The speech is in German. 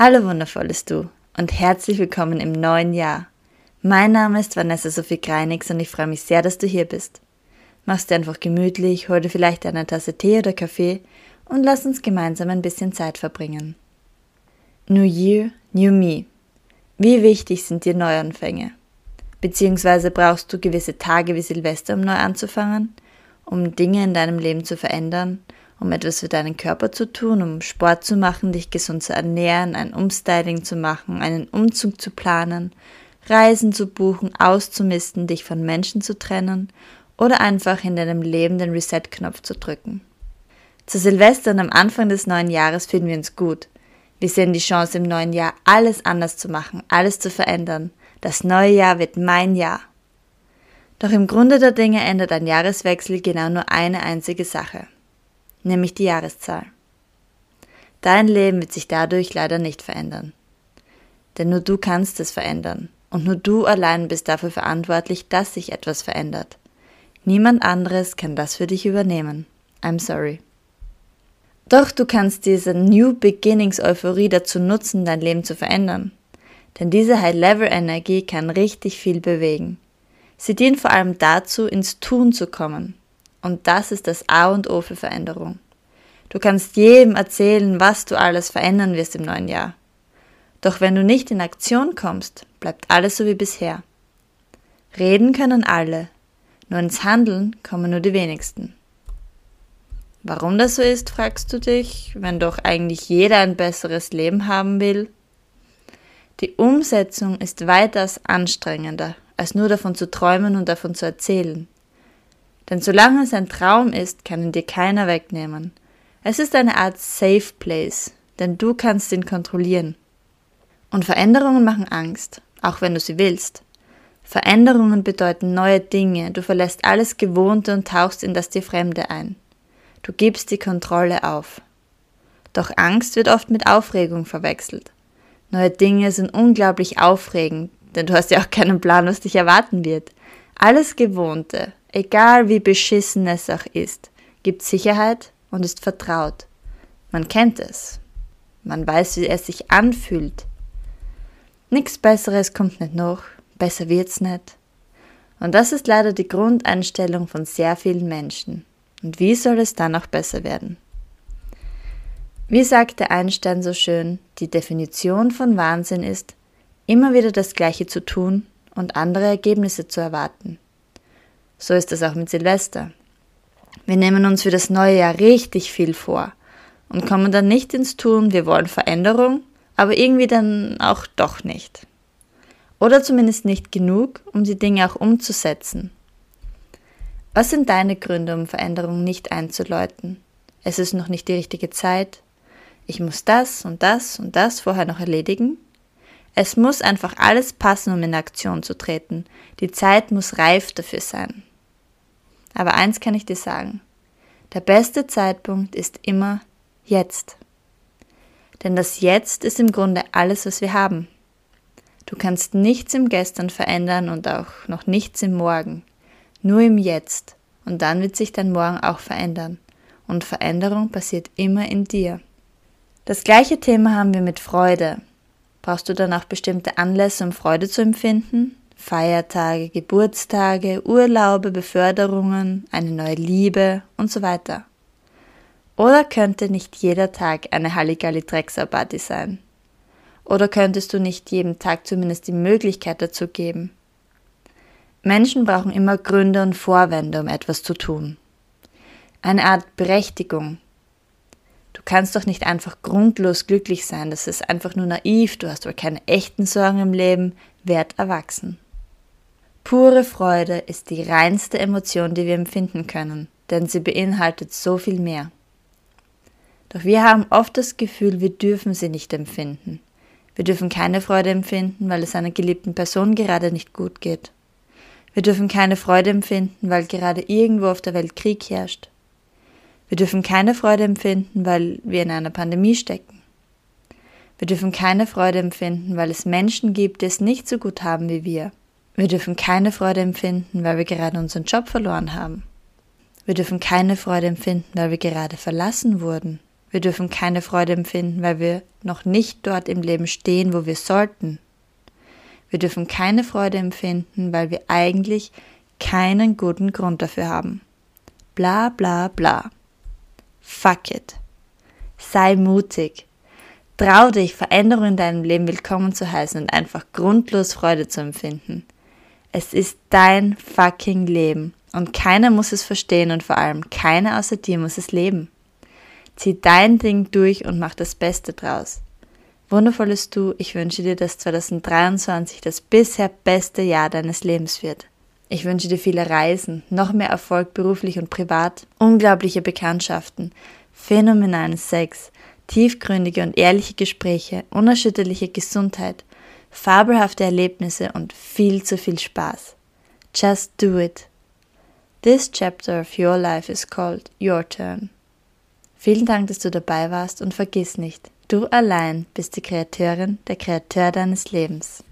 Hallo wundervolles Du und herzlich willkommen im neuen Jahr. Mein Name ist Vanessa Sophie Greinigs und ich freue mich sehr, dass du hier bist. Mach's dir einfach gemütlich, hol dir vielleicht eine Tasse Tee oder Kaffee und lass uns gemeinsam ein bisschen Zeit verbringen. New Year, New Me. Wie wichtig sind dir Neuanfänge? Beziehungsweise brauchst du gewisse Tage wie Silvester, um neu anzufangen, um Dinge in deinem Leben zu verändern um etwas für deinen Körper zu tun, um Sport zu machen, dich gesund zu ernähren, ein Umstyling zu machen, einen Umzug zu planen, Reisen zu buchen, auszumisten, dich von Menschen zu trennen oder einfach in deinem Leben den Reset-Knopf zu drücken. Zu Silvester und am Anfang des neuen Jahres fühlen wir uns gut. Wir sehen die Chance im neuen Jahr, alles anders zu machen, alles zu verändern. Das neue Jahr wird mein Jahr. Doch im Grunde der Dinge ändert ein Jahreswechsel genau nur eine einzige Sache nämlich die Jahreszahl. Dein Leben wird sich dadurch leider nicht verändern. Denn nur du kannst es verändern und nur du allein bist dafür verantwortlich, dass sich etwas verändert. Niemand anderes kann das für dich übernehmen. I'm sorry. Doch du kannst diese New Beginnings Euphorie dazu nutzen, dein Leben zu verändern. Denn diese High-Level-Energie kann richtig viel bewegen. Sie dient vor allem dazu, ins Tun zu kommen, und das ist das A und O für Veränderung. Du kannst jedem erzählen, was du alles verändern wirst im neuen Jahr. Doch wenn du nicht in Aktion kommst, bleibt alles so wie bisher. Reden können alle, nur ins Handeln kommen nur die wenigsten. Warum das so ist, fragst du dich, wenn doch eigentlich jeder ein besseres Leben haben will? Die Umsetzung ist weitaus anstrengender, als nur davon zu träumen und davon zu erzählen. Denn solange es ein Traum ist, kann ihn dir keiner wegnehmen. Es ist eine Art Safe Place, denn du kannst ihn kontrollieren. Und Veränderungen machen Angst, auch wenn du sie willst. Veränderungen bedeuten neue Dinge, du verlässt alles Gewohnte und tauchst in das dir Fremde ein. Du gibst die Kontrolle auf. Doch Angst wird oft mit Aufregung verwechselt. Neue Dinge sind unglaublich aufregend, denn du hast ja auch keinen Plan, was dich erwarten wird. Alles Gewohnte, egal wie beschissen es auch ist, gibt Sicherheit und ist vertraut. Man kennt es. Man weiß, wie es sich anfühlt. Nichts Besseres kommt nicht noch, besser wird's nicht. Und das ist leider die Grundeinstellung von sehr vielen Menschen. Und wie soll es dann auch besser werden? Wie sagte Einstein so schön, die Definition von Wahnsinn ist, immer wieder das Gleiche zu tun und andere Ergebnisse zu erwarten. So ist es auch mit Silvester. Wir nehmen uns für das neue Jahr richtig viel vor und kommen dann nicht ins Tun, wir wollen Veränderung, aber irgendwie dann auch doch nicht. Oder zumindest nicht genug, um die Dinge auch umzusetzen. Was sind deine Gründe, um Veränderung nicht einzuläuten? Es ist noch nicht die richtige Zeit. Ich muss das und das und das vorher noch erledigen. Es muss einfach alles passen, um in Aktion zu treten. Die Zeit muss reif dafür sein. Aber eins kann ich dir sagen. Der beste Zeitpunkt ist immer jetzt. Denn das Jetzt ist im Grunde alles, was wir haben. Du kannst nichts im Gestern verändern und auch noch nichts im Morgen. Nur im Jetzt. Und dann wird sich dein Morgen auch verändern. Und Veränderung passiert immer in dir. Das gleiche Thema haben wir mit Freude. Brauchst du dann auch bestimmte Anlässe, um Freude zu empfinden? Feiertage, Geburtstage, Urlaube, Beförderungen, eine neue Liebe und so weiter. Oder könnte nicht jeder Tag eine Halligalli Drecksau-Party sein? Oder könntest du nicht jedem Tag zumindest die Möglichkeit dazu geben? Menschen brauchen immer Gründe und Vorwände, um etwas zu tun. Eine Art Berechtigung. Du kannst doch nicht einfach grundlos glücklich sein, das ist einfach nur naiv, du hast wohl keine echten Sorgen im Leben, werd erwachsen. Pure Freude ist die reinste Emotion, die wir empfinden können, denn sie beinhaltet so viel mehr. Doch wir haben oft das Gefühl, wir dürfen sie nicht empfinden. Wir dürfen keine Freude empfinden, weil es einer geliebten Person gerade nicht gut geht. Wir dürfen keine Freude empfinden, weil gerade irgendwo auf der Welt Krieg herrscht. Wir dürfen keine Freude empfinden, weil wir in einer Pandemie stecken. Wir dürfen keine Freude empfinden, weil es Menschen gibt, die es nicht so gut haben wie wir. Wir dürfen keine Freude empfinden, weil wir gerade unseren Job verloren haben. Wir dürfen keine Freude empfinden, weil wir gerade verlassen wurden. Wir dürfen keine Freude empfinden, weil wir noch nicht dort im Leben stehen, wo wir sollten. Wir dürfen keine Freude empfinden, weil wir eigentlich keinen guten Grund dafür haben. Bla bla bla. Fuck it. Sei mutig. Trau dich, Veränderungen in deinem Leben willkommen zu heißen und einfach grundlos Freude zu empfinden. Es ist dein fucking Leben und keiner muss es verstehen und vor allem keiner außer dir muss es leben. Zieh dein Ding durch und mach das Beste draus. Wundervolles Du, ich wünsche dir, dass 2023 das bisher beste Jahr deines Lebens wird. Ich wünsche dir viele Reisen, noch mehr Erfolg beruflich und privat, unglaubliche Bekanntschaften, phänomenalen Sex, tiefgründige und ehrliche Gespräche, unerschütterliche Gesundheit, fabelhafte Erlebnisse und viel zu viel Spaß. Just do it. This chapter of your life is called Your Turn. Vielen Dank, dass du dabei warst und vergiss nicht, du allein bist die Kreateurin, der Kreateur deines Lebens.